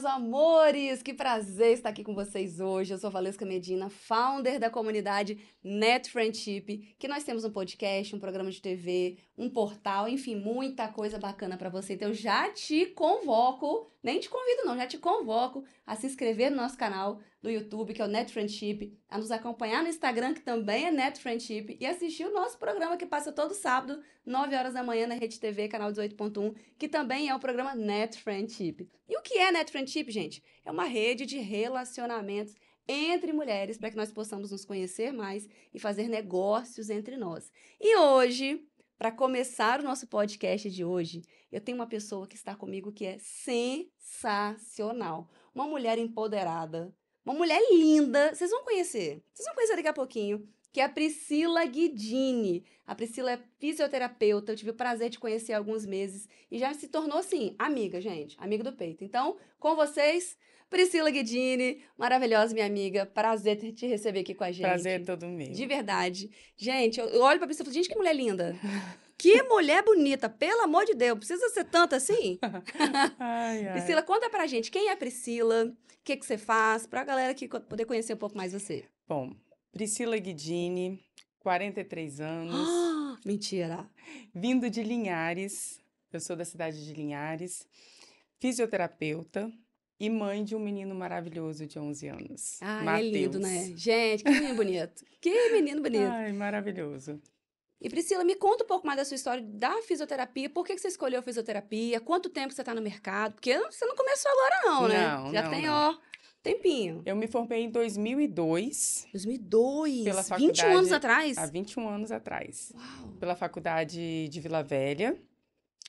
meus amores! Que prazer estar aqui com vocês hoje. Eu sou Valesca Medina, founder da comunidade Net Friendship, que nós temos um podcast, um programa de TV, um portal, enfim, muita coisa bacana para você. Então, eu já te convoco, nem te convido não, já te convoco a se inscrever no nosso canal do YouTube, que é o Net Friendship, a nos acompanhar no Instagram, que também é Net Friendship, e assistir o nosso programa que passa todo sábado, 9 horas da manhã, na Rede TV, canal 18.1, que também é o programa Net Friendship. E o que é Net Friendship, gente? É uma rede de relacionamentos entre mulheres para que nós possamos nos conhecer mais e fazer negócios entre nós. E hoje, para começar o nosso podcast de hoje, eu tenho uma pessoa que está comigo que é sensacional. Uma mulher empoderada, uma mulher linda. Vocês vão conhecer. Vocês vão conhecer daqui a pouquinho. Que é a Priscila Guidini. A Priscila é fisioterapeuta. Eu tive o prazer de conhecer há alguns meses. E já se tornou, assim, amiga, gente. Amiga do peito. Então, com vocês, Priscila Guidini. Maravilhosa, minha amiga. Prazer te receber aqui com a gente. Prazer é todo meu. De verdade. Gente, eu olho pra Priscila e falo, gente, que mulher linda. Que mulher bonita, pelo amor de Deus, precisa ser tanta assim? ai, ai. Priscila, conta pra gente quem é Priscila, o que, que você faz, pra galera que poder conhecer um pouco mais você. Bom, Priscila Guidini, 43 anos. Ah, mentira. Vindo de Linhares, eu sou da cidade de Linhares, fisioterapeuta e mãe de um menino maravilhoso de 11 anos. Ah, Mateus. é lindo, né? Gente, que menino bonito. Que menino bonito. Ai, maravilhoso. E Priscila, me conta um pouco mais da sua história da fisioterapia. Por que você escolheu fisioterapia? Quanto tempo você está no mercado? Porque você não começou agora, não, né? Não, Já não, tem, não. ó, tempinho. Eu me formei em 2002, 2002. Pela 21 anos faculdade- atrás. há 21 anos atrás, Uau. pela faculdade de Vila Velha.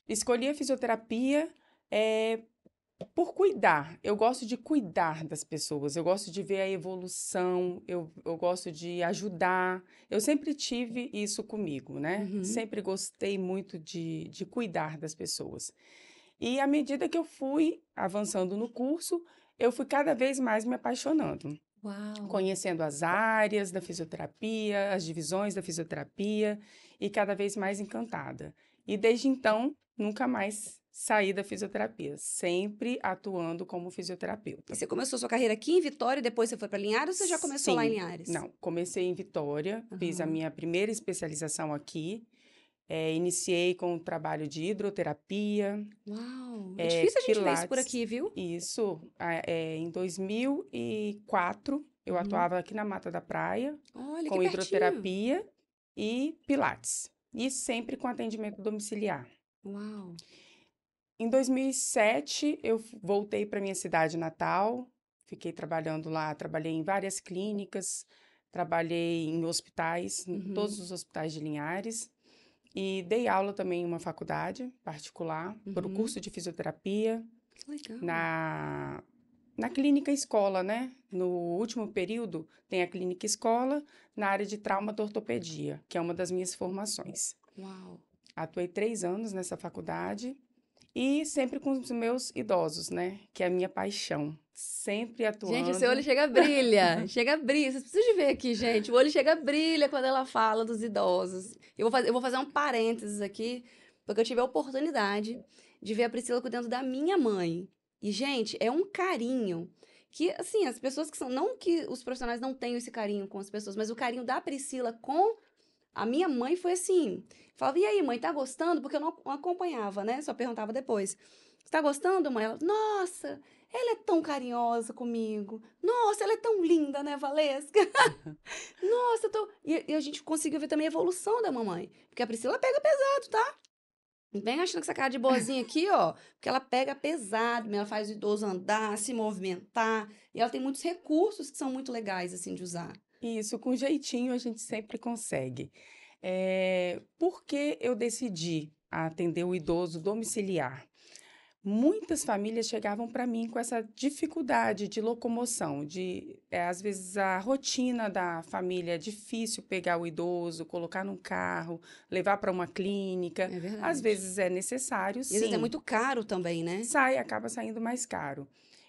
Escolhi a fisioterapia é, por cuidar. Eu gosto de cuidar das pessoas, eu gosto de ver a evolução, eu, eu gosto de ajudar. Eu sempre tive isso comigo, né? Uhum. Sempre gostei muito de, de cuidar das pessoas. E à medida que eu fui avançando no curso, eu fui cada vez mais me apaixonando Uau. conhecendo as áreas da fisioterapia, as divisões da fisioterapia e cada vez mais encantada. E desde então, nunca mais saí da fisioterapia, sempre atuando como fisioterapeuta. E você começou sua carreira aqui em Vitória e depois você foi para Linhares ou você já começou lá em Sim. Linhares? Não, comecei em Vitória, fiz a minha primeira especialização aqui. eh, iniciei com o trabalho de hidroterapia, Uau. É, É, difícil a gente ver isso por pilates. aqui, viu? isso eh, em 2004. Eu Uhum. atuava aqui na Mata da Praia, Olha com pertinho. hidroterapia e pilates. E sempre com atendimento domiciliar. Uau. Em 2007, eu voltei para minha cidade natal, fiquei trabalhando lá, trabalhei em várias clínicas, trabalhei em hospitais, em Uhum. todos os hospitais de Linhares, e dei aula também em uma faculdade particular, para o Uhum. curso de fisioterapia, legal. na, na clínica escola, né? No último período, tem a clínica escola na área de trauma da ortopedia, que é uma das minhas formações. Uau. Atuei três anos nessa faculdade e sempre com os meus idosos, né? Que é a minha paixão. Sempre atuando. Gente, o seu olho chega a brilha. chega a brilha. Vocês precisam de ver aqui, gente. O olho chega a brilha quando ela fala dos idosos. Eu vou fazer, eu vou fazer um parênteses aqui, porque eu tive a oportunidade de ver a Priscila cuidando da minha mãe. E, gente, é um carinho que, assim, as pessoas que são. Não que os profissionais não tenham esse carinho com as pessoas, mas o carinho da Priscila com a minha mãe foi assim. Falava, e aí, mãe, tá gostando? Porque eu não acompanhava, né? Só perguntava depois. Você tá gostando, mãe? Ela, nossa, ela é tão carinhosa comigo. Nossa, ela é tão linda, né, Valesca? Nossa, eu tô... E, e a gente conseguiu ver também a evolução da mamãe. Porque a Priscila pega pesado, tá? Vem achando que essa cara de boazinha aqui, ó. Porque ela pega pesado, ela faz o idoso andar, se movimentar. E ela tem muitos recursos que são muito legais, assim, de usar. Isso, com jeitinho a gente sempre consegue. É, por que eu decidi atender o idoso domiciliar? Muitas famílias chegavam para mim com essa dificuldade de locomoção, de é, às vezes a rotina da família é difícil pegar o idoso, colocar num carro, levar para uma clínica. É verdade. Às vezes é necessário, E sim. às vezes é muito caro também, né? sai, acaba saindo mais caro.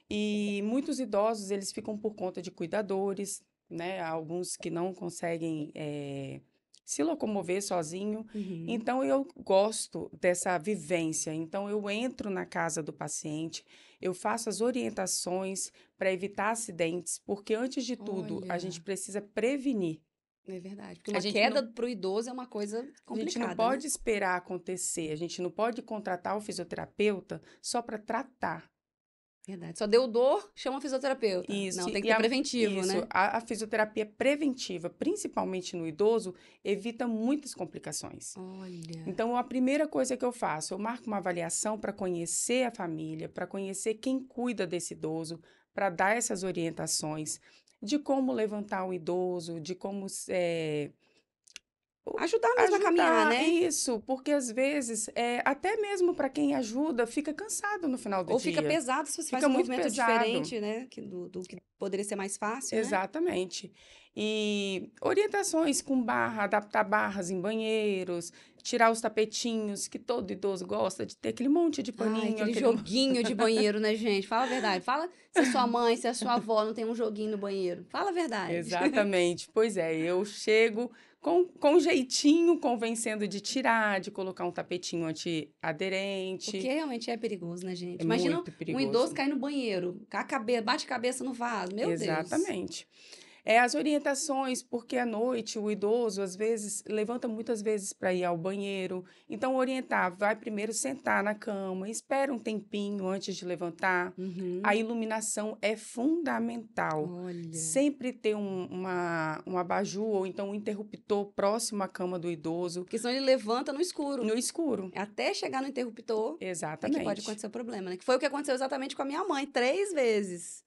E muitos idosos, eles ficam por conta de cuidadores, né? Alguns que não conseguem eh, se locomover sozinho. Uhum. Então, eu gosto dessa vivência. Então, eu entro na casa do paciente, eu faço as orientações para evitar acidentes, porque antes de tudo, a gente Olha. precisa prevenir. É verdade. Porque A uma gente queda pro idoso é uma coisa A complicada. gente não né? pode esperar acontecer, a gente não pode contratar o fisioterapeuta só para tratar. Verdade. Só deu dor, chama o fisioterapeuta. Isso, Não, tem que e ter a- preventivo, Isso, né? a, a fisioterapia preventiva, principalmente no idoso, evita muitas complicações. Olha. Então, a primeira coisa que eu faço, eu marco uma avaliação para conhecer a família, para conhecer quem cuida desse idoso, para dar essas orientações de como levantar o idoso, de como eh, Ajudar mesmo a caminhar, ajudar, né? Isso, porque às vezes, é, até mesmo para quem ajuda, fica cansado no final do Ou dia. fica pesado se você faz Fica um muito movimento pesado. diferente, né? Que do, do que poderia ser mais fácil, né? Exatamente. E orientações com barra, adaptar barras em banheiros, tirar os tapetinhos, que todo idoso gosta de ter aquele monte de paninho. Ai, aquele aquele- joguinho de banheiro, né, gente? Fala a verdade. Fala se a sua mãe, se a sua avó não tem um joguinho no banheiro. Fala a verdade. Exatamente. Pois é, eu chego com, com jeitinho, convencendo de tirar, de colocar um tapetinho antiaderente. Porque realmente é perigoso, né, gente? É Imagina um idoso cair no banheiro, com a cabeça, bate a cabeça no vaso. Meu Deus. Exatamente. É as orientações, porque à noite o idoso às vezes levanta muitas vezes para ir ao banheiro. Então orientar, vai primeiro sentar na cama, espera um tempinho antes de levantar. Uhum. A iluminação é fundamental. Olha. Sempre ter um, uma, um abajur ou então um interruptor próximo à cama do idoso, Porque senão ele levanta no escuro. no escuro. Até chegar no interruptor, é Exatamente. que pode acontecer o problema, né? Que foi o que aconteceu exatamente com a minha mãe, três vezes.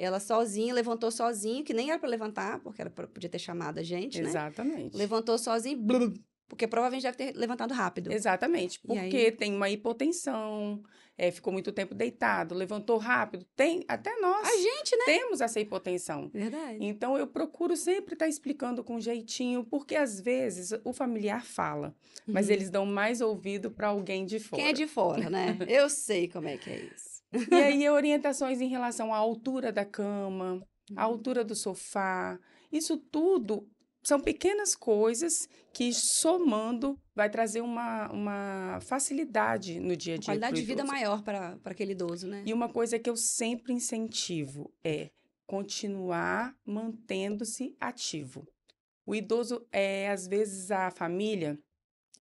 Ela sozinha, levantou sozinho, que nem era para levantar, porque era pra, podia ter chamado a gente, né? Exatamente. Levantou sozinho, blum, porque provavelmente deve ter levantado rápido. Exatamente, E aí? porque tem uma hipotensão, é, ficou muito tempo deitado, levantou rápido. Tem, até nós A gente, né? temos essa hipotensão. Verdade. Então, eu procuro sempre estar explicando com jeitinho, porque às vezes o familiar fala, mas Uhum. eles dão mais ouvido para alguém de fora. Quem é de fora, né? Eu sei como é que é isso. E aí, orientações em relação à altura da cama, Uhum. à altura do sofá, isso tudo são pequenas coisas que, somando, vai trazer uma, uma facilidade no dia a dia. qualidade de vida maior para aquele idoso, né? E uma coisa que eu sempre incentivo é continuar mantendo-se ativo. O idoso, é, às vezes, a família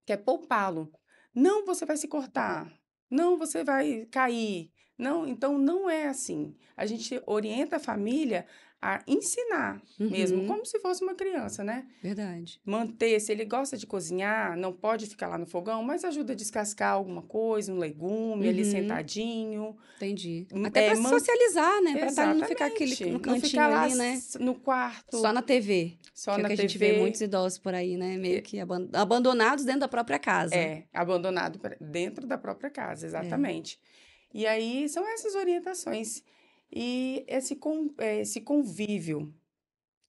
quer poupá-lo. Não, você vai se cortar. Não, você vai cair. Não, então não é assim. A gente orienta a família a ensinar mesmo, Uhum. como se fosse uma criança, né? Verdade. Manter, se ele gosta de cozinhar, não pode ficar lá no fogão, mas ajuda a descascar alguma coisa, um legume ali Uhum. sentadinho. Entendi. Hum, Até é, para man- socializar, né? Para tá, não ficar aquele no cantinho ficar lá ali, né? no quarto, Só na TV. só que é na o que a gente TV. vê muitos idosos por aí, né? Meio que aban- abandonados dentro da própria casa. É, abandonado dentro da própria casa, exatamente. E aí são essas orientações. E esse, eh, esse convívio,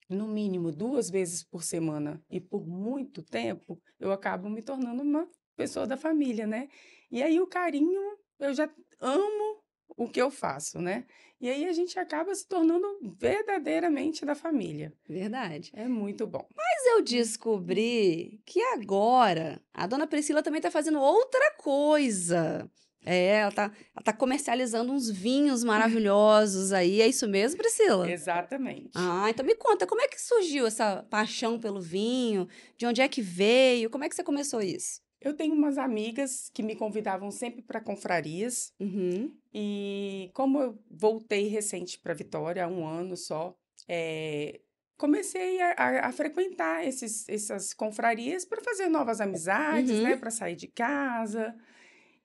no mínimo duas vezes por semana e por muito tempo, eu acabo me tornando uma pessoa da família, né? E aí o carinho, eu já amo o que eu faço, né? E aí a gente acaba se tornando verdadeiramente da família. Verdade. É muito bom. Mas eu descobri que agora a dona Priscila também tá fazendo outra coisa. É, ela tá, ela tá comercializando uns vinhos maravilhosos aí. É isso mesmo, Priscila? Exatamente. Ah, então me conta, como é que surgiu essa paixão pelo vinho? De onde é que veio? Como é que você começou isso? Eu tenho umas amigas que me convidavam sempre para confrarias. Uhum. E como eu voltei recente para Vitória, há um ano só, eh, comecei a, a- a frequentar esses, essas confrarias para fazer novas amizades, Uhum. né? Para sair de casa.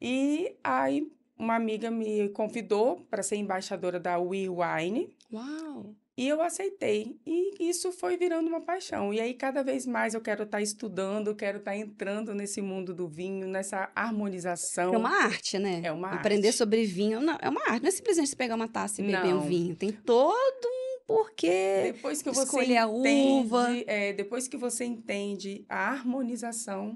E aí uma amiga me convidou para ser embaixadora da We Wine. Uau! E eu aceitei. E isso foi virando uma paixão. E aí, cada vez mais eu quero estar estudando, quero estar entrando nesse mundo do vinho, nessa harmonização. É uma arte, né? É uma Aprender arte. sobre vinho não, é uma arte. Não é simplesmente você pegar uma taça e beber um Não. vinho. Tem todo um porquê. Depois que você escolher a entende, uva. é, depois que você entende a harmonização,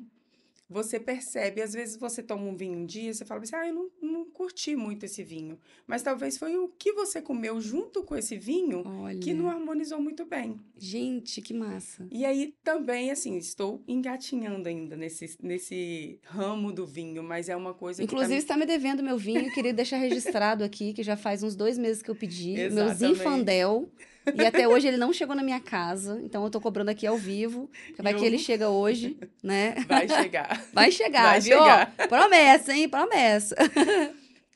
você percebe, às vezes você toma um vinho um dia, você fala assim, ah, eu não, não curti muito esse vinho. Mas talvez foi o que você comeu junto com esse vinho Olha. que não harmonizou muito bem. Gente, que massa. E aí também, assim, estou engatinhando ainda nesse, nesse ramo do vinho, mas é uma coisa Inclusive, que. está me devendo meu vinho, queria deixar registrado aqui, que já faz uns dois meses que eu pedi. Meu. Zinfandel. E até hoje ele não chegou na minha casa, então eu tô cobrando aqui ao vivo. Vai que Eu- ele chega hoje, né? Vai chegar. Vai chegar, Vai viu? chegar. Promessa, hein? Promessa.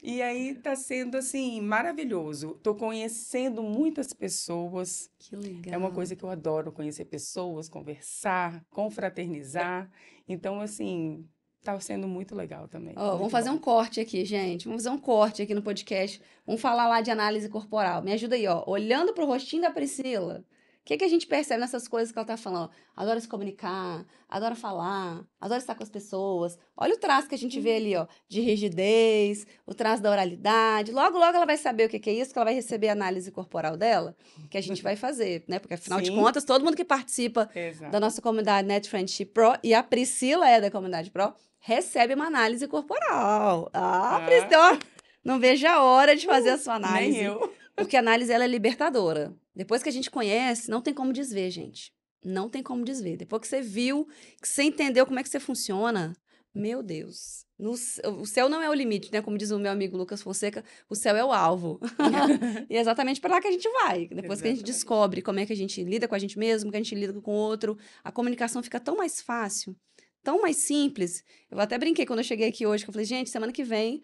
E aí tá sendo, assim, maravilhoso. Tô conhecendo muitas pessoas. Que legal. É uma coisa que eu adoro, conhecer pessoas, conversar, confraternizar. Então, assim, tá sendo muito legal também. Vamos muito fazer bom. um corte aqui, gente. Vamos fazer um corte aqui no podcast. Vamos falar lá de análise corporal. Me ajuda aí, ó. Olhando pro rostinho da Priscila, o que, que a gente percebe nessas coisas que ela tá falando? Ó, adora se comunicar, adora falar, adora estar com as pessoas. Olha o traço que a gente vê ali, ó, de rigidez, o traço da oralidade. Logo, logo ela vai saber o que, que é isso, que ela vai receber a análise corporal dela, que a gente vai fazer, né? Porque afinal de Sim. contas, todo mundo que participa Exato. da nossa comunidade Net Friendship Pro, e a Priscila é da comunidade Pro, recebe uma análise corporal. Ah, Ah. Priscila, não vejo a hora de fazer a sua análise. Nem eu. Porque a análise ela é libertadora. Depois que a gente conhece, não tem como desver, gente. Não tem como desver. Depois que você viu, que você entendeu como é que você funciona, meu Deus. No o céu não é o limite, né? Como diz o meu amigo Lucas Fonseca, o céu é o alvo. e é exatamente para lá que a gente vai. Depois que a gente Exatamente. descobre como é que a gente lida com a gente mesmo, que a gente lida com o outro, a comunicação fica tão mais fácil, tão mais simples. Eu até brinquei quando eu cheguei aqui hoje, que eu falei, gente, semana que vem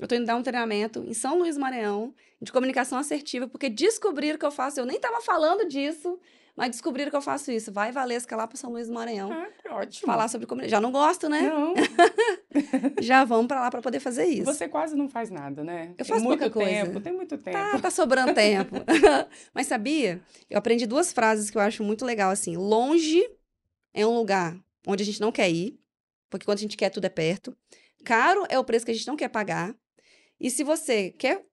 eu tô indo dar um treinamento em São Luís Maranhão de comunicação assertiva, porque descobriram que eu faço, eu nem tava falando disso, mas descobriram que eu faço isso. Vai Valesca lá para São Luís Maranhão. Ah, que ótimo. Falar sobre comunicação. Já não gosto, né? Não, Já vamos para lá para poder fazer isso. você quase não faz nada, né? Eu Tem faço muito pouca coisa. tempo, tem muito tempo. Tá, tá sobrando tempo. Mas sabia? Eu aprendi duas frases que eu acho muito legal, assim. Longe é um lugar onde a gente não quer ir, porque quando a gente quer, tudo é perto. Caro é o preço que a gente não quer pagar. E se você quer,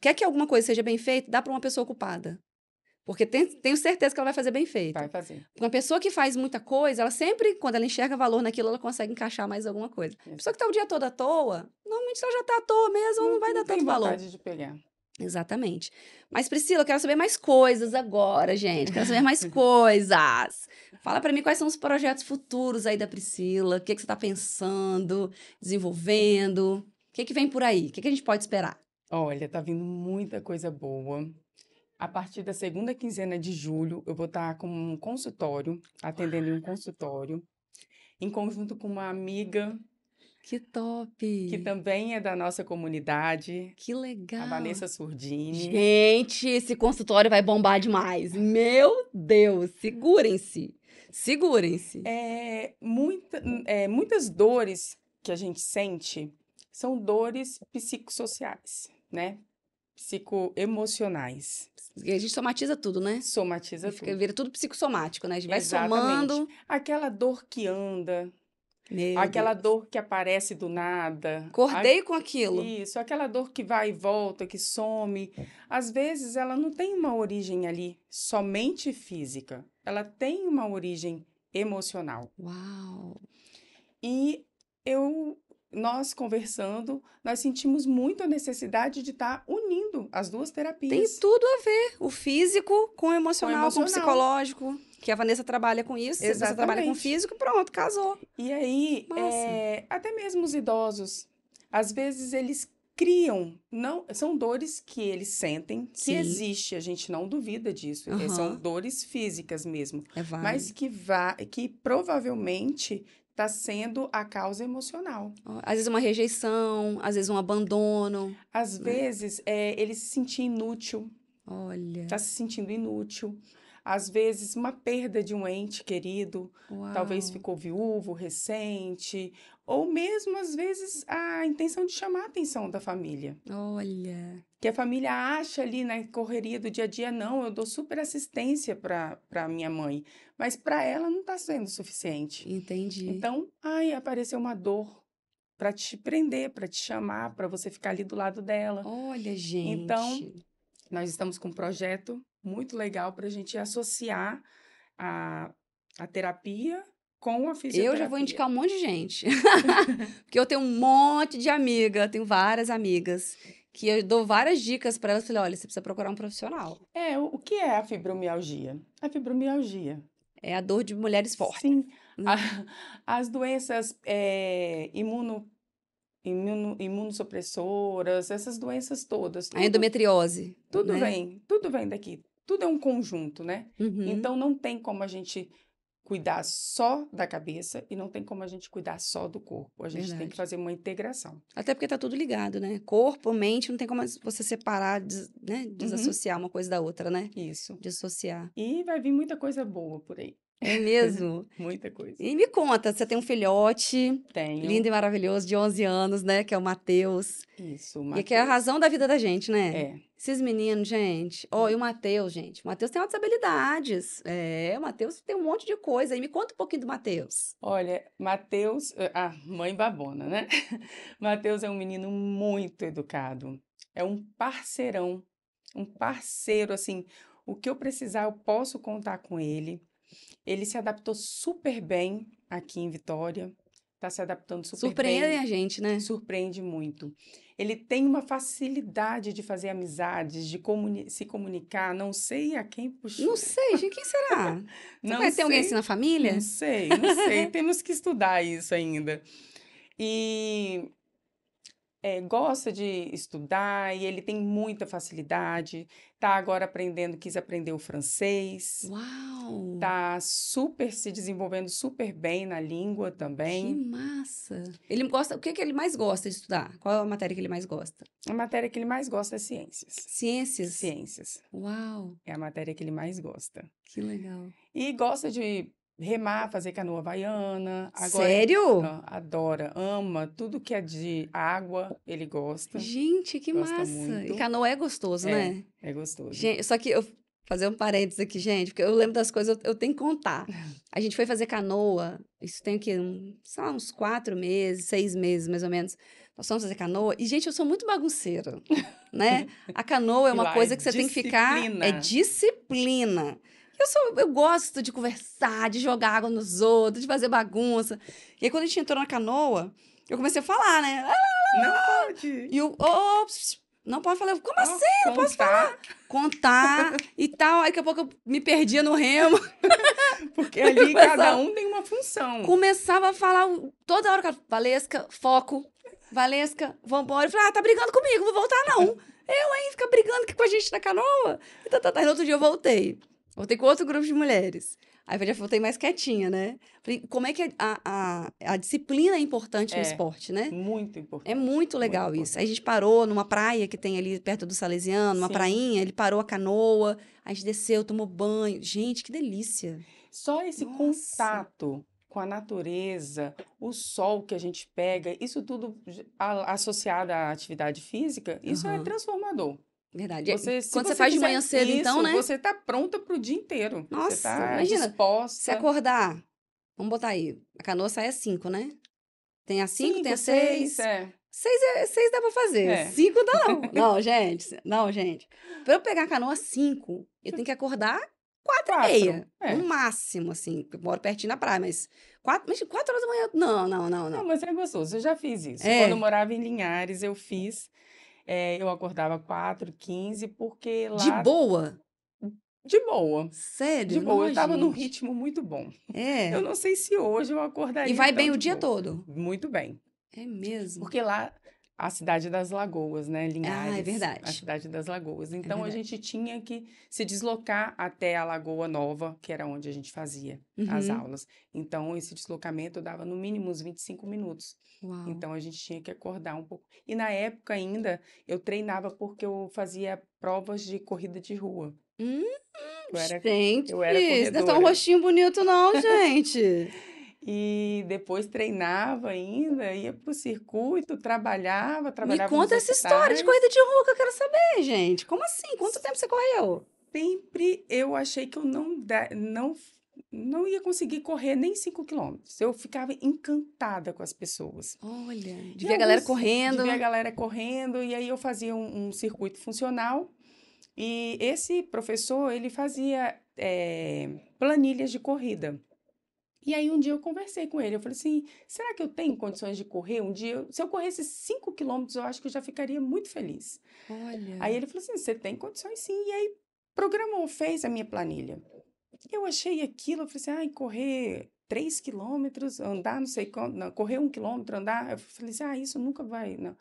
quer que alguma coisa seja bem feita, dá para uma pessoa ocupada. Porque tem- tenho certeza que ela vai fazer bem feito. Vai fazer. Uma pessoa que faz muita coisa, ela sempre, quando ela enxerga valor naquilo, ela consegue encaixar mais alguma coisa. A pessoa que tá o dia todo à toa, normalmente ela já tá à toa mesmo, não, vai dar tem tanto valor. vontade de pegar. Exatamente. Mas, Priscila, eu quero saber mais coisas agora, gente. Quero saber mais coisas. Fala pra mim quais são os projetos futuros aí da Priscila. O que, que você tá pensando, desenvolvendo? O que, que vem por aí? O que, que a gente pode esperar? Olha, tá vindo muita coisa boa. A partir da segunda quinzena de julho, eu vou estar com um consultório, atendendo em um consultório, em conjunto com uma amiga Que top! que também é da nossa comunidade, Que legal! a Vanessa Surdini. Gente, esse consultório vai bombar demais. Meu Deus, segurem-se. Segurem-se. É, muita, é, muitas dores que a gente sente são dores psicossociais, né? Psicoemocionais. A gente somatiza tudo, né? Somatiza Fica, tudo. vira tudo psicossomático, né? A gente vai Exatamente. somando. Aquela dor que anda, Meu aquela Deus. dor que aparece do nada. Acordei com aquilo. Isso, aquela dor que vai e volta, que some. Às vezes ela não tem uma origem ali somente física. Ela tem uma origem emocional. Uau! E eu, nós conversando, nós sentimos muito a necessidade de estar unindo as duas terapias. Tem tudo a ver. O físico com o emocional, com o emocional. psicológico. Que a Vanessa trabalha com isso. Você trabalha com Exatamente. físico, pronto, casou. E aí, é, até mesmo os idosos, às vezes eles criam, não, são dores que eles sentem, que Sim. existe, a gente não duvida disso, é, são dores físicas mesmo, É mas que vá, que provavelmente está sendo a causa emocional. Às vezes uma rejeição, às vezes um abandono. Às Né? vezes é, ele se sentir inútil, Olha. está se sentindo inútil. Às vezes uma perda de um ente querido, talvez Uau. ficou viúvo recente, ou mesmo às vezes a intenção de chamar a atenção da família. Olha. Que a família acha ali na correria do dia a dia, não, eu dou super assistência para para minha mãe, mas para ela não está sendo suficiente. Entendi. Então, ai, apareceu uma dor para te prender, para te chamar, para você ficar ali do lado dela. Olha, gente. Então, Nós estamos com um projeto muito legal para a gente associar a, a terapia com a fisioterapia. Eu já vou indicar um monte de gente. Porque eu tenho um monte de amiga, tenho várias amigas que eu dou várias dicas para elas. Falei, olha, você precisa procurar um profissional. É, o, que é a fibromialgia? A fibromialgia. É a dor de mulheres fortes. Sim. A, as doenças é, imuno, imuno, imunossupressoras, essas doenças todas. a endometriose. Tudo né? vem, tudo vem daqui. Tudo é um conjunto, né? Uhum. Então não tem como a gente cuidar só da cabeça e não tem como a gente cuidar só do corpo. A gente tem Verdade. que fazer uma integração. Até porque tá tudo ligado, né? Corpo, mente, não tem como você separar, des- né? Uhum. desassociar uma coisa da outra, né? Isso. Dissociar. E vai vir muita coisa boa por aí. É mesmo? Muita coisa. E me conta, você tem um filhote Tenho. lindo e maravilhoso de 11 anos, né? Que é o Matheus. Isso, E que é a razão da vida da gente, né? É. Esses meninos, gente. Ó, e o Matheus, gente. O Matheus tem altas habilidades. É, o Matheus tem um monte de coisa. E me conta um pouquinho do Matheus. Olha, Matheus, a mãe babona, né? Matheus é um menino muito educado. É um parceirão, um parceiro, assim, o que eu precisar, eu posso contar com ele. Ele se adaptou super bem aqui em Vitória. Tá se adaptando super Surpreendem bem. a gente, né? Surpreende muito. Ele tem uma facilidade de fazer amizades, de comuni- se comunicar. Não sei a quem puxou. Não sei, gente. Quem será? Você Não conhece alguém sei. assim na família? Não sei, não sei. Temos que estudar isso ainda. E é, gosta de estudar e ele tem muita facilidade. Tá agora aprendendo, quis aprender o francês. Uau! Tá super se desenvolvendo super bem na língua Que também. massa! Ele gosta. O que, que ele mais gosta de estudar? Qual é a matéria que ele mais gosta? A matéria que ele mais gosta é ciências. Ciências. Ciências Uau! é a matéria que ele mais gosta. Que legal. E gosta de remar, fazer canoa havaiana. Agora, Sério? Adora, ama tudo que é de água, ele gosta. Gente, que Gosta massa! muito. E canoa é gostoso, É. né? É gostoso. Gente, só que eu fazer um parênteses aqui, gente, porque eu lembro das coisas, eu, eu tenho que contar. A gente foi fazer canoa, isso tem o quê? Um, sei lá, uns quatro meses, seis meses, mais ou menos. Nós fomos fazer canoa. E, gente, eu sou muito bagunceira, né? A canoa é uma lá é coisa que você tem que ficar... É disciplina. Eu, sou, eu gosto de conversar, de jogar água nos outros, de fazer bagunça. E aí, quando a gente entrou na canoa, eu comecei a falar, né? Ah, Não pode. E o... Oh, não pode falar. Como assim? não posso falar. contar e tal. Aí daqui a pouco eu me perdia no remo. Porque ali Começava- cada um tem uma função. Começava a falar toda hora. cara, Valesca, foco. Valesca, vambora. Eu falei, ah, tá brigando comigo, vou voltar não. eu, hein, fica brigando aqui com a gente na canoa. E, tá, tá, tá. E no outro dia eu voltei. Voltei com outro grupo de mulheres. Aí eu já voltei mais quietinha, né? Falei, como é que a, a, a disciplina é importante no É. esporte, né? Muito importante. É muito legal Muito isso. Aí a gente parou numa praia que tem ali perto do Salesiano, uma Sim. prainha, ele parou a canoa, a gente desceu, tomou banho. Gente, que delícia. Só esse Nossa. contato com a natureza, o sol que a gente pega, isso tudo associado à atividade física, isso é Aham. transformador. Verdade. Você, Quando você, você faz de manhã cedo, então, isso, né? Você tá pronta pro dia inteiro. Nossa, você tá imagina, disposta. Se acordar, vamos botar aí, a canoa sai às 5, né? Tem às 5, tem às 6. É. 6 é, seis dá pra fazer, É. 5 dá não. Não, gente, não, gente. Pra eu pegar a canoa às 5, eu tenho que acordar 4 e Quatro, meia. é. No máximo, assim, eu moro pertinho na praia, mas 4, mas 4 horas da manhã, não, não, não, Não, não. mas é gostoso. Eu já fiz isso. É. Quando eu morava em Linhares, eu fiz. É, eu acordava 4, 15, porque lá. De boa? De boa. Sério? De boa. Não, eu tava num gente. ritmo muito bom. É. Eu não sei se hoje eu acordaria. E vai bem o dia boa. todo. Muito bem. É mesmo. Porque lá, a cidade das Lagoas, né? Linhares. Ah, é verdade. A cidade das Lagoas. Então, a verdade. gente tinha que se deslocar até a Lagoa Nova, que era onde a gente fazia as Uhum. aulas. Então, esse deslocamento dava no mínimo uns 25 minutos. Uau. Então, a gente tinha que acordar um pouco. E na época ainda, eu treinava porque eu fazia provas de corrida de rua. Hum, Eu era gente, eu era isso não é tão corredora. rostinho bonito não, gente. E depois treinava ainda, ia pro circuito, trabalhava, Me trabalhava conta nos essa história de corrida de rua que eu quero saber, gente. Como assim? Quanto tempo você correu? Sempre eu achei que eu não, não, não ia conseguir correr nem 5 quilômetros. Eu ficava encantada com as pessoas. Olha, de ver a galera correndo. De ver a galera correndo, e aí eu fazia um, um circuito funcional. E esse professor, ele fazia eh, planilhas de corrida. E aí um dia eu conversei com ele, eu falei assim, será que eu tenho condições de correr um dia? Se eu corresse 5 quilômetros, eu acho que eu já ficaria muito feliz. Olha. Aí ele falou assim, você tem condições sim. E aí programou, fez a minha planilha. Eu achei aquilo, eu falei assim, ai, correr 3 quilômetros, andar não sei quanto, não, correr um quilômetro, andar. Eu falei assim, ah, isso nunca vai, não.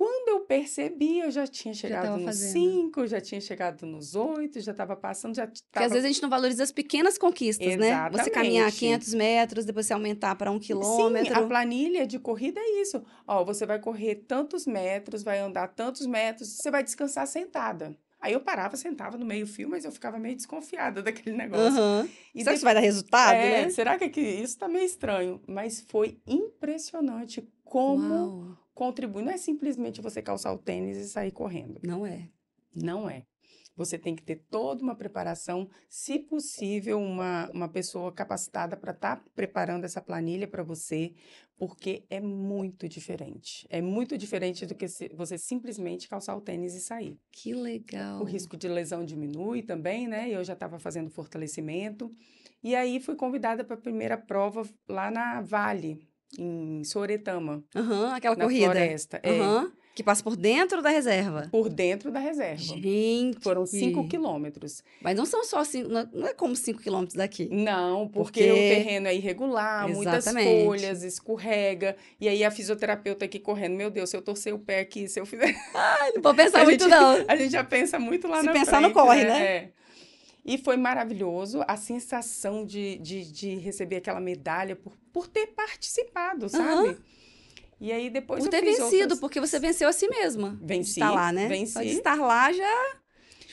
Quando eu percebi, eu já tinha chegado tava nos fazendo. 5, já tinha chegado nos 8, já estava passando, já Porque estava às vezes a gente não valoriza as pequenas conquistas, né? Você caminhar Exatamente. 500 metros, depois você aumentar para um quilômetro. Sim, a planilha de corrida é isso. Ó, você vai correr tantos metros, vai andar tantos metros, você vai descansar sentada. Aí eu parava, sentava no meio fio, mas eu ficava meio desconfiada daquele negócio. Aham. E Será que isso vai dar resultado, é, né? será que aqui- isso tá meio estranho? Mas foi impressionante como Uau. Contribui. Não é simplesmente você calçar o tênis e sair correndo. Não é. Não é. Você tem que ter toda uma preparação, se possível, uma, uma pessoa capacitada para estar preparando essa planilha para você, porque é muito diferente. É muito diferente do que você simplesmente calçar o tênis e sair. Que legal. O risco de lesão diminui também, né? Eu já estava fazendo fortalecimento. E aí fui convidada para a primeira prova lá na Vale, em Soretama, Aham, aquela na corrida. floresta. É, Aham. Que passa por dentro da reserva. por dentro da reserva. Gente. Foram cinco quilômetros. Mas não são só cinco, não não é como 5 quilômetros daqui. Não, porque, Porque- o terreno é irregular, muitas Exatamente. folhas, escorrega. E aí a fisioterapeuta aqui correndo, meu Deus, se eu torcer o pé aqui, se eu fizer. Ai, não vou pensar A muito, gente- não. A gente já pensa muito lá Se na pensar, não frente, corre, né? É. E foi maravilhoso a sensação de, de, de receber aquela medalha por, por ter participado, sabe? E aí depois Por ter vencido, outras... porque você venceu a si mesma. Venci, estar lá, né? venci. Só de estar lá já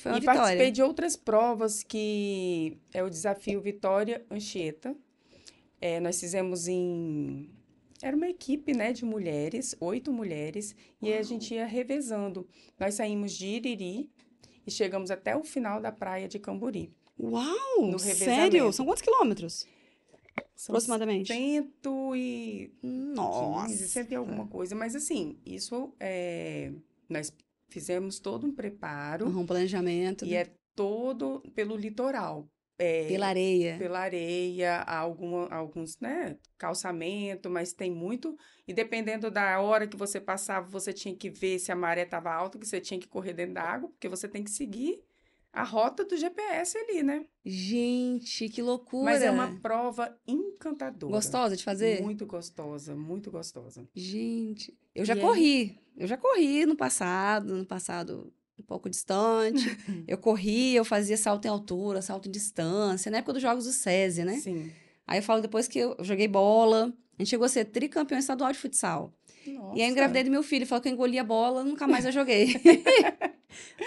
foi uma e participei vitória. de outras provas que é o desafio Vitória Anchieta. É, nós fizemos em era uma equipe né, de mulheres, oito mulheres, e a gente ia revezando. Nós saímos de Iriri e chegamos até o final da praia de Camburi. Uau! Sério? São quantos quilômetros? São Aproximadamente. cento e Nossa. 15, cento e alguma coisa. Mas assim, isso é, nós fizemos todo um preparo Um planejamento. e é todo pelo litoral. É, Pela areia. pela areia, há alguma, alguns, né, calçamento, mas tem muito. E dependendo da hora que você passava, você tinha que ver se a maré estava alta, que você tinha que correr dentro da água, porque você tem que seguir a rota do GPS ali, né? Gente, que loucura. Mas é uma prova encantadora. Gostosa de fazer? Muito gostosa, muito gostosa. Gente, eu já E corri. Eu já corri no passado, no passado um pouco distante. eu corri, eu fazia salto em altura, salto em distância, na época dos jogos do SESI, né? Sim. Aí eu falo depois que eu joguei bola. A gente chegou a ser tricampeão estadual de futsal. E aí eu Nossa. engravidei do meu filho, falou que eu engoli a bola, nunca mais eu joguei.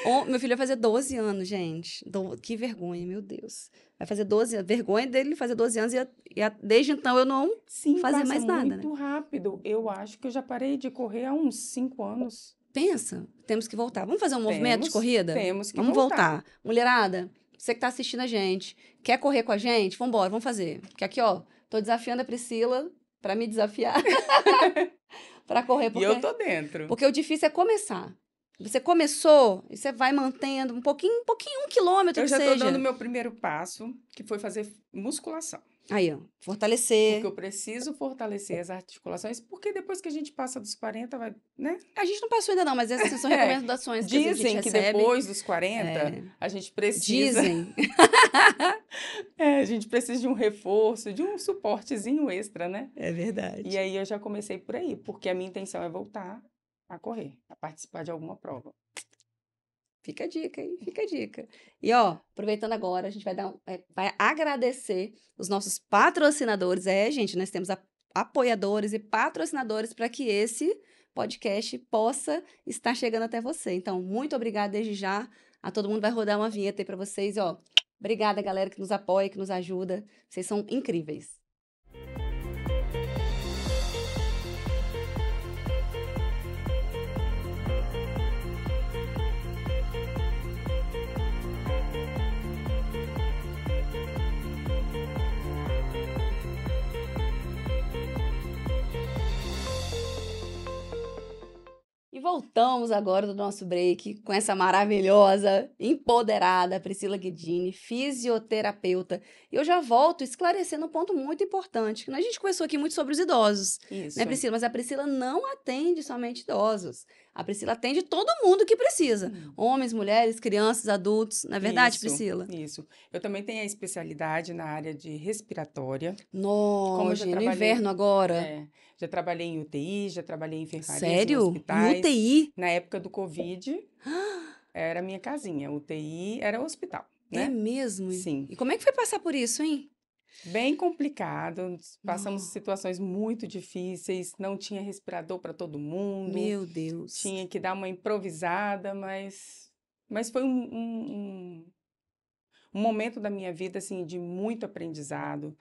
O- meu filho vai fazer 12 anos, gente. Do- Que vergonha, meu Deus. Vai fazer 12 anos. Vergonha dele fazer 12 anos e, e desde então eu não. Sim, fazer mais nada, né? muito rápido. Eu acho que eu já parei de correr há uns cinco anos. Pensa, temos que voltar. Vamos fazer um movimento de Temos, corrida? Temos que Vamos voltar. voltar. Mulherada, você que tá assistindo a gente, quer correr com a gente? Vambora, vamos fazer. Porque aqui, ó, tô desafiando a Priscila pra me desafiar. pra correr. E Porque, eu tô dentro. porque o difícil é começar. Você começou e você vai mantendo um pouquinho, um pouquinho, um quilômetro Eu já seja. tô dando meu primeiro passo, que foi fazer musculação. Aí, ó, fortalecer. Porque eu preciso fortalecer as articulações, porque depois que a gente passa dos 40, vai, né? A gente não passou ainda não, mas essas são É, recomendações que a gente Dizem que depois dos 40, É. a gente precisa. Dizem. É, a gente precisa de um reforço, de um suportezinho extra, né? É verdade. E aí eu já comecei por aí, porque a minha intenção é voltar a correr, a participar de alguma prova. Fica a dica, hein? Fica a dica. E ó, aproveitando agora, a gente vai dar é, vai agradecer os nossos patrocinadores. É, gente, nós temos apoiadores e patrocinadores para que esse podcast possa estar chegando até você. Então, muito obrigada desde já. A todo mundo vai rodar uma vinheta aí para vocês, ó. Obrigada, galera que nos apoia, que nos ajuda. Vocês são incríveis. E voltamos agora do nosso break com essa maravilhosa, empoderada Priscila Guedini, fisioterapeuta. E eu já volto esclarecendo um ponto muito importante. A gente conversou aqui muito sobre os idosos, Isso. né, Priscila? Mas a Priscila não atende somente idosos. A Priscila atende todo mundo que precisa. Hum. Homens, mulheres, crianças, adultos. Não é verdade, Isso, Priscila? Isso. Eu também tenho a especialidade na área de respiratória. Nossa, no inverno agora. É, já trabalhei em UTI, já trabalhei em enfermaria, Sério? em hospitais. UTI? Na época do Covid, era a minha casinha. UTI era o hospital, É né? mesmo? Sim. E como é que foi passar por isso, hein? Bem complicado. Passamos Nossa. situações muito difíceis. Não tinha respirador para todo mundo. Meu Deus. Tinha que dar uma improvisada, mas, mas foi um, um, um- um momento da minha vida assim de muito aprendizado.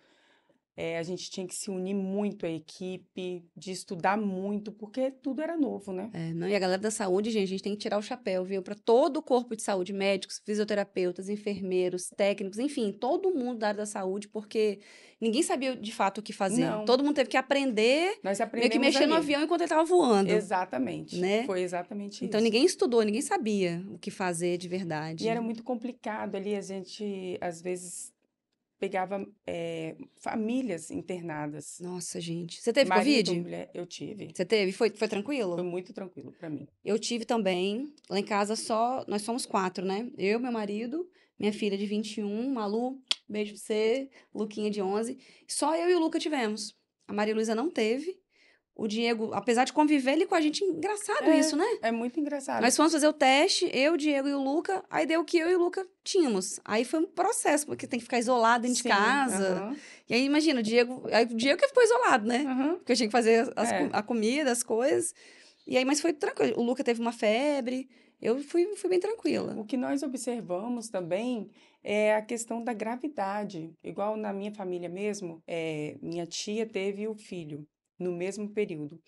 É, a gente tinha que se unir muito à equipe, de estudar muito, porque tudo era novo, né? É, não, e a galera da saúde, gente, a gente tem que tirar o chapéu, viu? Para todo o corpo de saúde, médicos, fisioterapeutas, enfermeiros, técnicos, enfim, todo mundo da área da saúde, porque ninguém sabia de fato o que fazer. Não. Todo mundo teve que aprender, Nós meio que mexer no ali. avião enquanto ele estava voando. Exatamente. né? Foi exatamente Então isso. ninguém estudou, ninguém sabia o que fazer de verdade. E era muito complicado ali, a gente às vezes pegava é, famílias internadas. Nossa, gente. Você teve Marido, Covid? mulher, eu tive. Você teve? Foi, foi tranquilo? Foi muito tranquilo para mim. Eu tive também. Lá em casa só. Nós somos quatro, né? Eu, meu marido, minha filha de 21, Malu, beijo pra você, Luquinha de 11. Só eu e o Luca tivemos. A Maria Luísa não teve. O Diego, apesar de conviver ele com a gente, engraçado É, isso, né? É muito engraçado. Nós fomos fazer o teste, eu, o Diego e o Luca, aí deu o que eu e o Luca tínhamos. Aí foi um processo, porque tem que ficar isolado dentro de Sim, casa. aham, E aí, imagina, o Diego. Aí o Diego que ficou isolado, né? aham. Porque eu tinha que fazer as É. a comida, as coisas. E aí, mas foi tranquilo. O Luca teve uma febre. Eu fui, fui bem tranquila. O que nós observamos também é a questão da gravidade. Igual na minha família mesmo, é, minha tia teve o filho no mesmo período.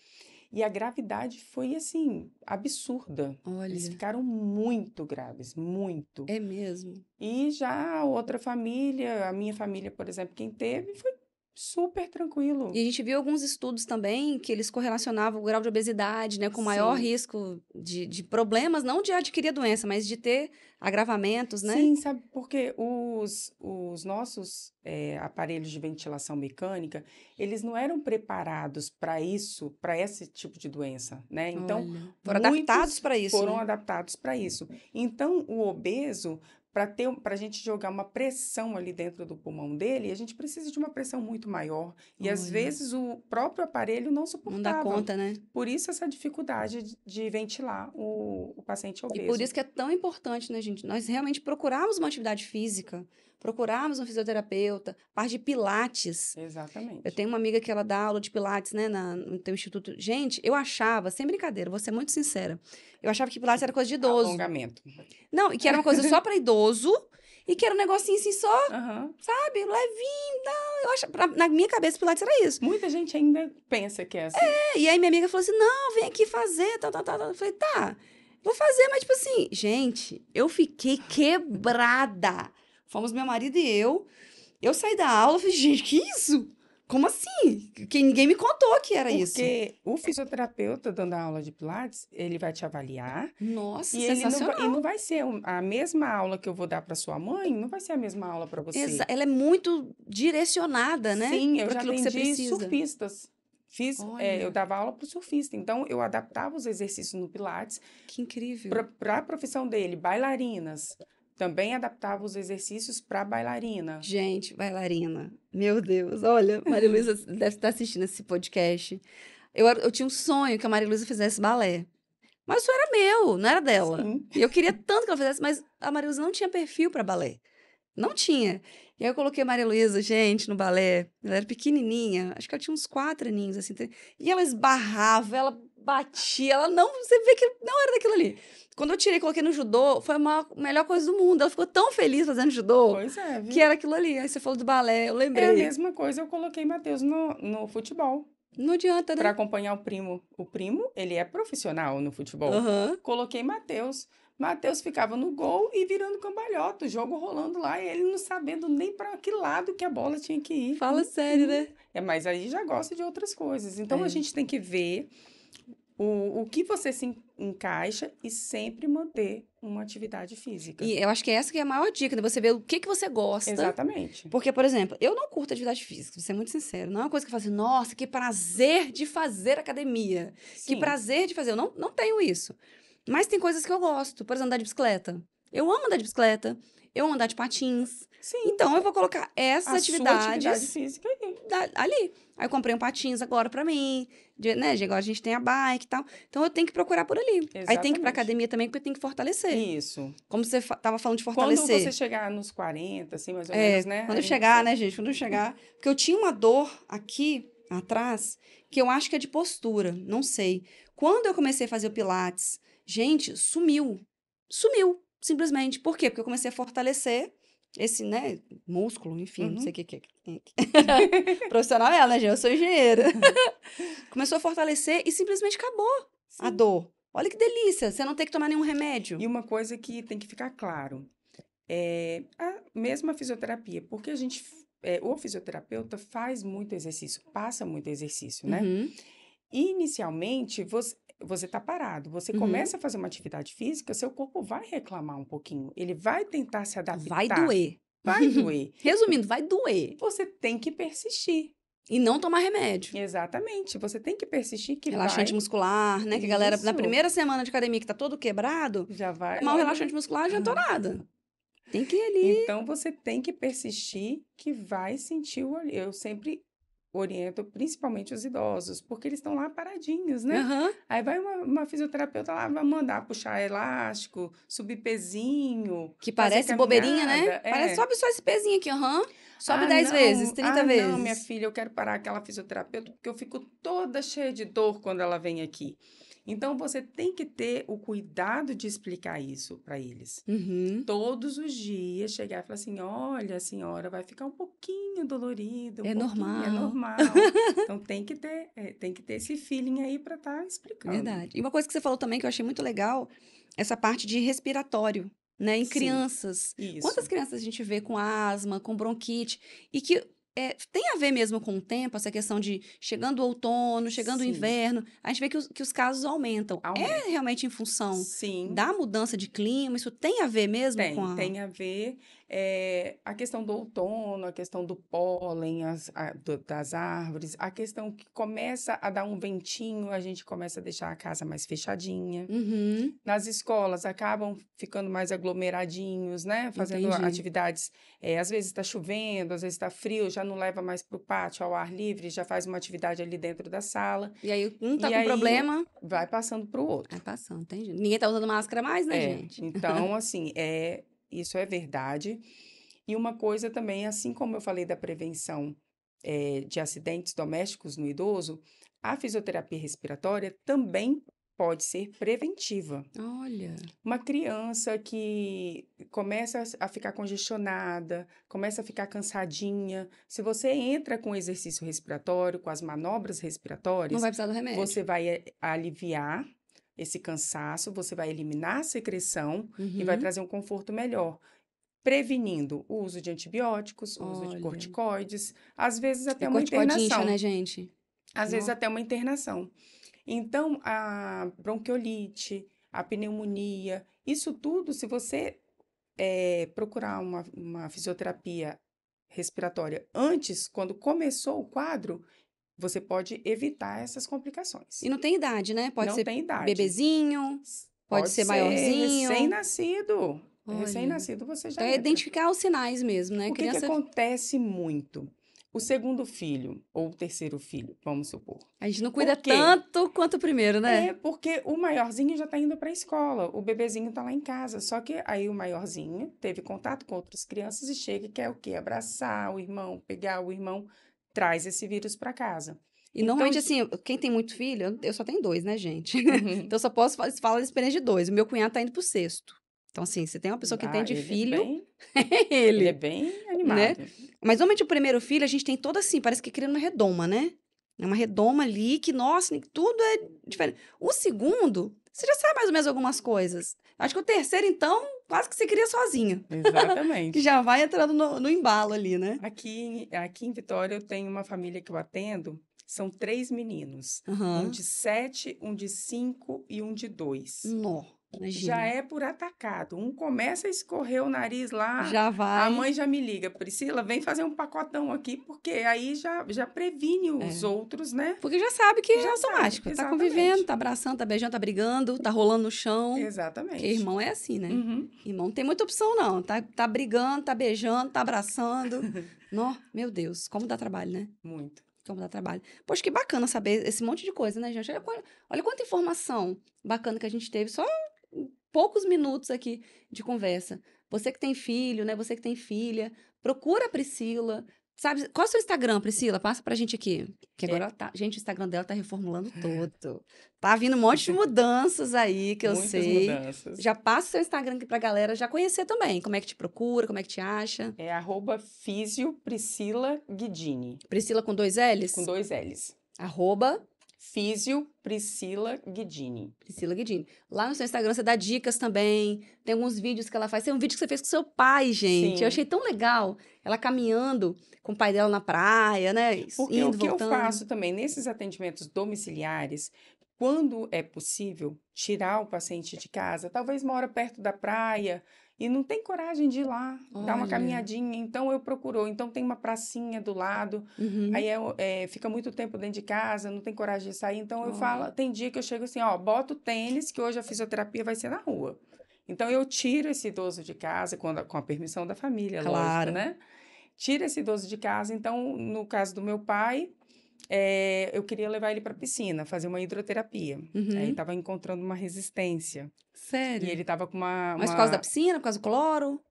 E a gravidade foi assim, absurda. Eles Olha, ficaram muito graves, muito. é mesmo. E já a outra família, a minha família, por exemplo, quem teve, foi super tranquilo. E a gente viu alguns estudos também que eles correlacionavam o grau de obesidade, né, com maior Sim. risco de, de problemas, não de adquirir a doença, mas de ter agravamentos, né? Sim, sabe, porque os, os nossos eh, aparelhos de ventilação mecânica, eles não eram preparados para isso, para esse tipo de doença, né? Então, Olha, foram adaptados para isso. foram né? adaptados para isso. Então, o obeso, para ter, para a gente jogar uma pressão ali dentro do pulmão dele, a gente precisa de uma pressão muito maior. E às Olha. vezes o próprio aparelho não Não suportava. dá conta, né? Por isso essa dificuldade de, de ventilar o, o paciente obeso. E por isso que é tão importante, né, gente? Nós realmente procurarmos uma atividade física, procurarmos um fisioterapeuta, parte de pilates. Exatamente. Eu tenho uma amiga que ela dá aula de pilates, né, na, no teu instituto. Gente, eu achava, sem brincadeira, vou ser muito sincera, eu achava que pilates era coisa de idoso. Alongamento. Não, e que era uma coisa só para idoso e que era um negocinho assim só, Aham. sabe, levinho, não. Eu acho, pra- na minha cabeça, pilates era isso. Muita gente ainda pensa que é assim. É, e aí minha amiga falou assim: não, vem aqui fazer, tal, tal, tal. tal. Eu falei, tá, vou fazer, mas tipo assim, gente, eu fiquei quebrada. Fomos meu marido e eu. Eu saí da aula e falei, gente, que isso? Como assim? Que ninguém me contou que era isso. Porque o fisioterapeuta dando a aula de Pilates, ele vai te avaliar Nossa, e ele não, sensacional. vai, e não vai ser a mesma aula que eu vou dar para sua mãe, não vai ser a mesma aula para você. Exa- Ela é muito direcionada, né? Sim, eu Pra já aquilo que você atendi precisa. surfistas. Fiz, é, eu dava aula para o surfista, então eu adaptava os exercícios no Pilates Que incrível. para a profissão dele, bailarinas. Também adaptava os exercícios para bailarina. Gente, bailarina. Meu Deus, olha, Maria Luísa deve estar assistindo esse podcast. Eu, eu tinha um sonho que a Maria Luísa fizesse balé. Mas isso era meu, não era dela. Sim. E eu queria tanto que ela fizesse, mas a Maria Luísa não tinha perfil para balé. Não tinha. E aí eu coloquei a Maria Luísa, gente, no balé. Ela era pequenininha, acho que ela tinha uns quatro aninhos, assim. E ela esbarrava, ela batia, ela não... Você vê que não era daquilo ali. Quando eu tirei e coloquei no judô, foi a melhor coisa do mundo. Ela ficou tão feliz fazendo judô, Pois é, viu? que era aquilo ali. Aí você falou do balé, eu É a lembrei. mesma coisa, eu coloquei Matheus no, no futebol. Não adianta, né? para acompanhar o primo. O primo, ele é profissional no futebol. Aham. Coloquei Matheus. Matheus ficava no gol e virando cambalhota, o jogo rolando lá, e ele não sabendo nem para que lado que a bola tinha que ir. Fala sério, né? É, mas aí já gosta de outras coisas. Então É. a gente tem que ver o, o que você se encaixa e sempre manter uma atividade física. E eu acho que essa que é a maior dica, né? Você vê o que, que você gosta. Exatamente. Porque, por exemplo, eu não curto atividade física, vou ser muito sincero. Não é uma coisa que eu falo assim, nossa, que prazer de fazer academia. Sim. Que prazer de fazer. Eu não, não tenho isso. Mas tem coisas que eu gosto. Por exemplo, andar de bicicleta. Eu amo andar de bicicleta. Eu amo andar de patins. Sim. Então, eu vou colocar essas a atividades sua atividade física aí. da- ali. Aí eu comprei um patins agora pra mim, de- né? Agora a gente tem a bike e tal. Então eu tenho que procurar por ali. Aí tem que ir pra Exatamente. academia também, porque tem que fortalecer. Isso. Como você fa- tava falando de Quando fortalecer. você chegar nos 40, assim, mais ou É, menos, né? quando aí chegar, você- né, gente? Quando chegar. Porque eu tinha uma dor aqui atrás, que eu acho que é de postura, não sei. Quando eu comecei a fazer o Pilates, gente, sumiu. Sumiu, simplesmente. Por quê? Porque eu comecei a fortalecer esse, né, músculo, enfim, não Uhum. sei o que que é. Profissional é ela, né, gente? Eu sou engenheira. Começou a fortalecer e simplesmente acabou a Sim. dor. Olha que delícia, você não tem que tomar nenhum remédio. E uma coisa que tem que ficar claro, é a mesma fisioterapia, porque a gente, é, o fisioterapeuta faz muito exercício, passa muito exercício, né? Uhum. Inicialmente, você você está parado, você Uhum. começa a fazer uma atividade física, seu corpo vai reclamar um pouquinho, ele vai tentar se adaptar. Vai doer. Vai doer. Resumindo, vai doer. Você tem que persistir. E não tomar remédio. Exatamente. Você tem que persistir que Relaxante vai, muscular, né? Que a galera, na primeira semana de academia que tá todo quebrado, já vai. tomar um olha, relaxante muscular não adiantou nada. Tem que ir ali. Então você tem que persistir que vai sentir o Eu sempre oriento principalmente os idosos, porque eles estão lá paradinhos, né? Aham. Aí vai uma, uma fisioterapeuta lá, vai mandar puxar elástico, subir pezinho. Que parece bobeirinha, né? é. Parece, sobe só esse pezinho aqui, aham. Sobe Ah, 10 não, vezes, 30 ah, vezes. Não, minha filha, eu quero parar aquela fisioterapeuta porque eu fico toda cheia de dor quando ela vem aqui. Então você tem que ter o cuidado de explicar isso para eles. Uhum. Todos os dias chegar e falar assim: olha, a senhora vai ficar um pouquinho dolorida. um É pouquinho, normal. É normal. então tem que ter, é, tem que ter esse feeling aí para estar explicando. Verdade. E uma coisa que você falou também que eu achei muito legal, essa parte de respiratório, né? Em Sim. crianças. Isso. Quantas crianças a gente vê com asma, com bronquite, e que é, tem a ver mesmo com o tempo, essa questão de chegando o outono, chegando o Sim. inverno, a gente vê que os, que os casos aumentam. Aumenta. É realmente em função Sim. da mudança de clima? Isso tem a ver mesmo Tem, com a... tem a ver é, a questão do outono, a questão do pólen as- a- do- das árvores, a questão que começa a dar um ventinho, a gente começa a deixar a casa mais fechadinha. Uhum. Nas escolas acabam ficando mais aglomeradinhos, né? Fazendo Entendi. atividades. é, às vezes está chovendo, às vezes está frio, já não leva mais para o pátio ao ar livre, já faz uma atividade ali dentro da sala, E aí um tá E com aí, problema, vai passando para o outro. vai passando, entendi. Ninguém tá usando máscara mais, né, É, gente? Então, assim, é, isso é verdade. E uma coisa também, assim como eu falei da prevenção é, de acidentes domésticos no idoso, a fisioterapia respiratória também pode ser preventiva. Olha. Uma criança que começa a- ficar congestionada, começa a ficar cansadinha, se você entra com exercício respiratório, com as manobras Não respiratórias, vai precisar do remédio. você vai eh, aliviar esse cansaço, você vai eliminar a secreção e vai Uhum. trazer um conforto melhor. Prevenindo o uso de antibióticos, o uso de corticoides, às vezes até E uma corticóide incha, internação. né, gente? Às vezes Nó. até uma internação. Então, a bronquiolite, a pneumonia, isso tudo, se você eh, procurar uma, uma fisioterapia respiratória antes, quando começou o quadro, você pode evitar essas complicações. E não tem idade, né? Pode Não ser tem idade. bebezinho. pode ser maiorzinho. Recém-nascido. Recém-nascido você já Então é entra. identificar os sinais mesmo, né? O que, que Criança, acontece muito? O segundo filho, ou o terceiro filho, vamos supor. a gente não cuida tanto quanto o primeiro, né? É, porque o maiorzinho já tá indo para a escola, o bebezinho tá lá em casa. Só que aí o maiorzinho teve contato com outras crianças e chega e quer o quê? Abraçar o irmão, pegar o irmão, traz esse vírus para casa. E normalmente, Então, assim, quem tem muito filho, eu- só tenho dois, né, gente? Uhum. Então, eu só posso fa- falar da experiência de dois. O meu cunhado tá indo pro sexto. Então, assim, você tem uma pessoa que Ah, ele é filho, bem- é ele ele. é bem animado. Mas, normalmente, o primeiro filho, a gente tem todo assim, parece que criando uma redoma, né? É uma redoma ali que, nossa, tudo é diferente. O segundo, você já sabe mais ou menos algumas coisas. Acho que o terceiro, então, quase que você cria sozinho. Exatamente. Que já vai entrando no, no embalo ali, né? Aqui, aqui em Vitória, eu tenho uma família que eu atendo, São três meninos. Aham. Um de sete, um de cinco e um de dois. Nó, imagina. Já é por atacado. Um começa a escorrer o nariz lá. Já vai. A mãe já me liga, Priscila, vem fazer um pacotão aqui, porque aí já, já previne os É. outros, né? Porque já sabe que Já é automático. sabe, tá convivendo, tá abraçando, tá beijando, tá brigando, tá rolando no chão. Exatamente. Porque irmão é assim, né? Uhum. Irmão não tem muita opção, não. Tá, tá brigando, tá beijando, tá abraçando. Nó, meu Deus, como dá trabalho, né? Muito. Como dá trabalho. Poxa, que bacana saber esse monte de coisa, né, gente? Olha, olha quanta informação bacana que a gente teve só poucos minutos aqui de conversa. Você que tem filho, né? Você que tem filha, procura a Priscila. Sabe, qual é o seu Instagram, Priscila? Passa pra gente aqui. Que agora ela tá. Gente, o Instagram dela tá reformulando todo. Tá vindo um monte de mudanças aí que eu Muitas sei. mudanças. Já passa o seu Instagram aqui pra galera já conhecer também. Como é que te procura, como é que te acha. É arroba Físio Priscila Guidini, Priscila com dois L's? com dois L's. Arroba Físio Priscila Guidini. Priscila Guidini. Lá no seu Instagram você dá dicas também. Tem alguns vídeos que ela faz. Tem um vídeo que você fez com seu pai, gente. Sim. Eu achei tão legal. Ela caminhando com o pai dela na praia, né? Porque Indo, o que voltando. eu faço também nesses atendimentos domiciliares, quando é possível tirar o paciente de casa, talvez mora perto da praia e não tem coragem de ir lá, dar uma Olha. caminhadinha, então eu procuro. Então tem uma pracinha do lado, Uhum. aí é, é, fica muito tempo dentro de casa, não tem coragem de sair, então eu Olha. falo, tem dia que eu chego assim, ó, bota o tênis, que hoje a fisioterapia vai ser na rua. Então eu tiro esse idoso de casa quando, com a permissão da família, Claro. lógico, né? Tira esse idoso de casa. Então, no caso do meu pai, é, eu queria levar ele para piscina, fazer uma hidroterapia. Uhum. Aí estava encontrando uma resistência. Sério? E ele estava com uma, Mas uma- por causa da piscina, por causa do cloro?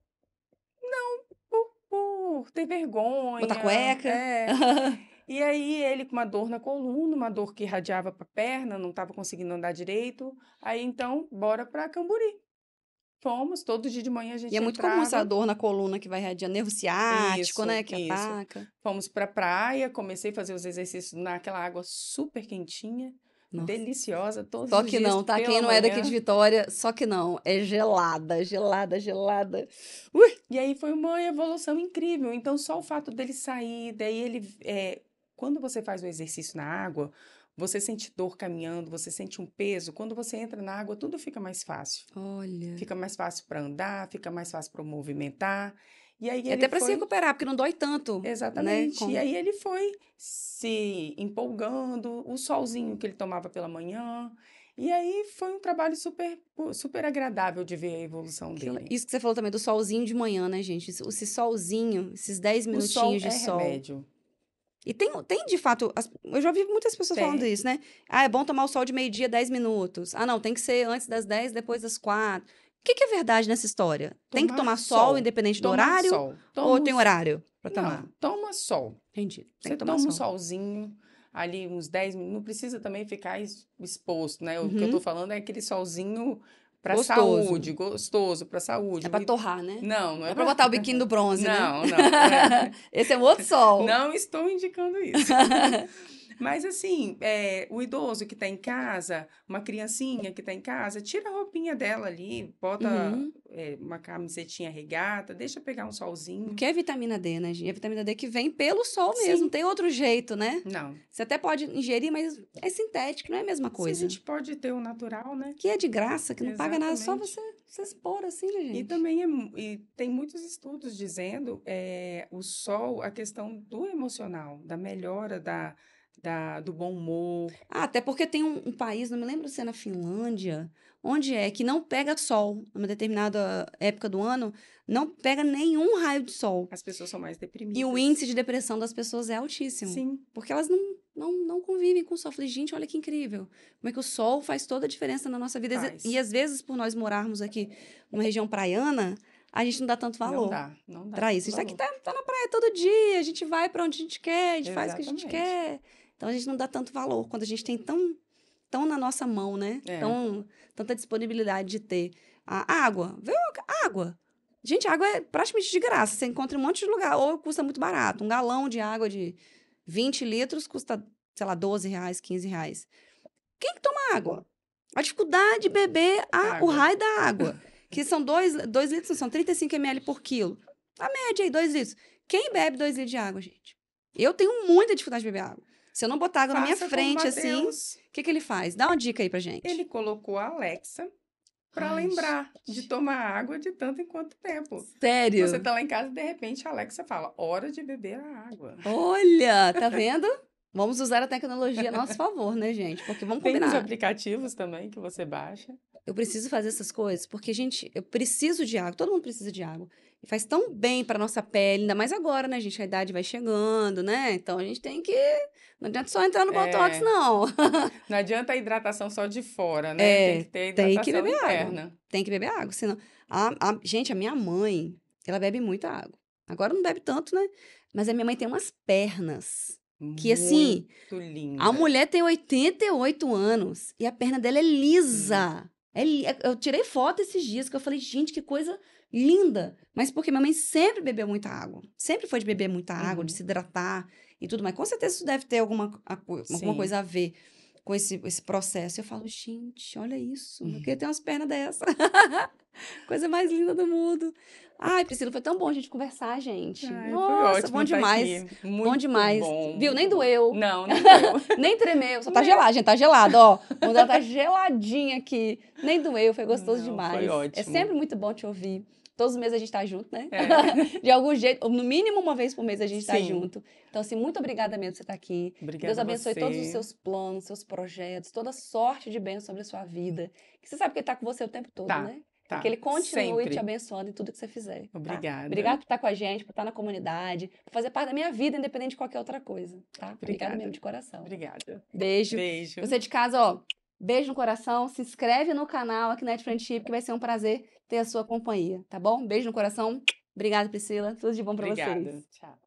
por ter vergonha. Botar cueca? É. E aí ele com uma dor na coluna, uma dor que irradiava para perna, não estava conseguindo andar direito. Aí então, bora para Camburi. Fomos, todo dia de manhã a gente E é muito entrava. comum essa dor na coluna que vai irradiando nervo ciático, Isso, né? Que isso. ataca. Fomos para praia, comecei a fazer os exercícios naquela água super quentinha, Nossa. deliciosa, todos Só que não, tá? Quem não é daqui de manhã. Vitória, só que não. É gelada, gelada, gelada. E aí foi uma evolução incrível. Então, só o fato dele sair, daí ele. é, quando você faz o exercício na água, você sente dor caminhando, você sente um peso. Quando você entra na água, tudo fica mais fácil. Olha. Fica mais fácil para andar, fica mais fácil para movimentar. E aí ele até se foi... recuperar, porque não dói tanto. Exatamente. Com- E aí ele foi se empolgando, o solzinho que ele tomava pela manhã. E aí foi um trabalho super, super agradável de ver a evolução dele. le- Isso que você falou também do solzinho de manhã, né, gente? Esse- solzinho, esses 10 O sol minutinhos de é sol. remédio. E tem, tem de fato, as- eu já ouvi muitas pessoas Tem. falando isso, né? Ah, é bom tomar o sol de meio-dia, 10 minutos. Ah, não, tem que ser antes das 10, depois das 4. O que, que é verdade nessa história? tem que Tomar tomar sol, sol. independente do Tomar horário? sol. Ou tem um- horário pra tomar? Não, toma sol. Entendi. Tem Você que tomar toma um sol. solzinho, ali uns 10 minutos. Não precisa também ficar exposto, né? O que eu Uhum. tô falando é aquele solzinho para Gostoso. saúde, gostoso, para saúde. É pra torrar, né? Não, não É é pra botar o biquíni do bronze, né? Não, não. é. Esse é um outro sol. Não estou indicando isso. Mas assim, é, o idoso que está em casa, uma criancinha que está em casa, tira a roupinha dela ali, bota Uhum. é, uma camisetinha regata, deixa pegar um solzinho. O que é vitamina D, né, gente? É vitamina D que vem pelo sol mesmo, Sim. não tem outro jeito, né? Não. Você até pode ingerir, mas é sintético, não é a mesma Se a coisa. gente pode ter o natural, né? Que é de graça, que não paga nada, só Exatamente. você, você expor assim, né, gente? E também é, e tem muitos estudos dizendo é, o sol, a questão do emocional, da melhora da, da, do bom humor. Ah, até porque tem um, um país, não me lembro se é na Finlândia, onde é que não pega sol numa determinada época do ano, não pega nenhum raio de sol. As pessoas são mais deprimidas. E o índice de depressão das pessoas é altíssimo. Sim, Porque elas não, não, não convivem com o sol. Falei, gente, olha que incrível. Como é que o sol faz toda a diferença na nossa vida. Faz. E às vezes, por nós morarmos aqui numa região praiana, a gente não dá tanto valor. não dá, não dá. Pra isso. A gente tá aqui tá, tá na praia todo dia, a gente vai pra onde a gente quer, a gente faz o que a gente Exatamente. quer. Então a gente não dá tanto valor quando a gente tem tão, tão na nossa mão, né? É. Tão, tanta disponibilidade de ter a água. Vê a água. Gente, água é praticamente de graça. Você encontra em um monte de lugar. Ou custa muito barato. Um galão de água de 20 litros custa, sei lá, 12 reais, 15 reais. Quem que toma água? A dificuldade de beber a, o raio da água. Que são 2 litros, são 35 ml por quilo. A média aí, 2 litros. Quem bebe 2 litros de água, gente? Eu tenho muita dificuldade de beber água. Se eu não botar água na minha frente, assim, o que, que ele faz? Dá uma dica aí pra gente. Ele colocou a Alexa para lembrar de tomar água de tanto em quanto tempo. Sério? Você tá lá em casa e de repente a Alexa fala: hora de beber a água. Olha, tá vendo? Vamos usar a tecnologia a nosso favor, né, gente? Porque vamos Tem os combinar. aplicativos também que você baixa. Eu preciso fazer essas coisas, porque, gente, eu preciso de água, todo mundo precisa de água. E faz tão bem para nossa pele, ainda mais agora, né, gente? A idade vai chegando, né? Então a gente tem que. Não adianta só entrar no Botox, É. não. Não adianta a hidratação só de fora, né? É, tem que ter tem hidratação que beber água. interna. tem que beber água, senão. A, a- gente, a minha mãe, ela bebe muita água. Agora não bebe tanto, né? Mas a minha mãe tem umas pernas. Que assim, Muito linda. A mulher tem 88 anos e a perna dela é lisa. É li- é- Eu tirei foto esses dias que eu falei, gente, que coisa linda. Mas porque minha mãe sempre bebeu muita água. Sempre foi de beber muita água, de Uhum. se hidratar e tudo mais. Com certeza isso deve ter alguma, alguma Sim. coisa a ver com esse, esse processo. Eu falo, gente, olha isso. Uhum. Eu queria ter umas pernas dessa. coisa mais linda do mundo. Ai, Priscila, foi tão bom a gente conversar, gente. Ai, foi Nossa, bom demais. Bom Muito demais. bom. Viu? Nem doeu. Não, não doeu. Nem tremeu, só tá Não. gelado, gente, tá gelado, ó. Quando ela tá geladinha aqui, nem doeu, foi gostoso Não, demais. foi É ótimo. sempre muito bom te ouvir. Todos os meses a gente tá junto, né? É. De algum jeito, no mínimo uma vez por mês a gente tá Sim. junto. Então, assim, muito obrigada mesmo por você estar aqui. Obrigada Deus abençoe você. todos os seus planos, seus projetos, toda sorte de bênção sobre a sua vida. Que você sabe que ele tá com você o tempo todo, Tá, né? Tá, que ele continue sempre. te abençoando em tudo que você fizer. tá? Obrigada. Obrigada por estar com a gente, por estar na comunidade, por fazer parte da minha vida, independente de qualquer outra coisa, tá? Obrigada Obrigada. mesmo, de coração. Obrigada. Beijo. Beijo. Você de casa, ó, beijo no coração, se inscreve no canal aqui na Friendship, que vai ser um prazer ter a sua companhia, tá bom? Beijo no coração. Obrigada, Priscila. Tudo de bom pra Obrigada. vocês. Tchau.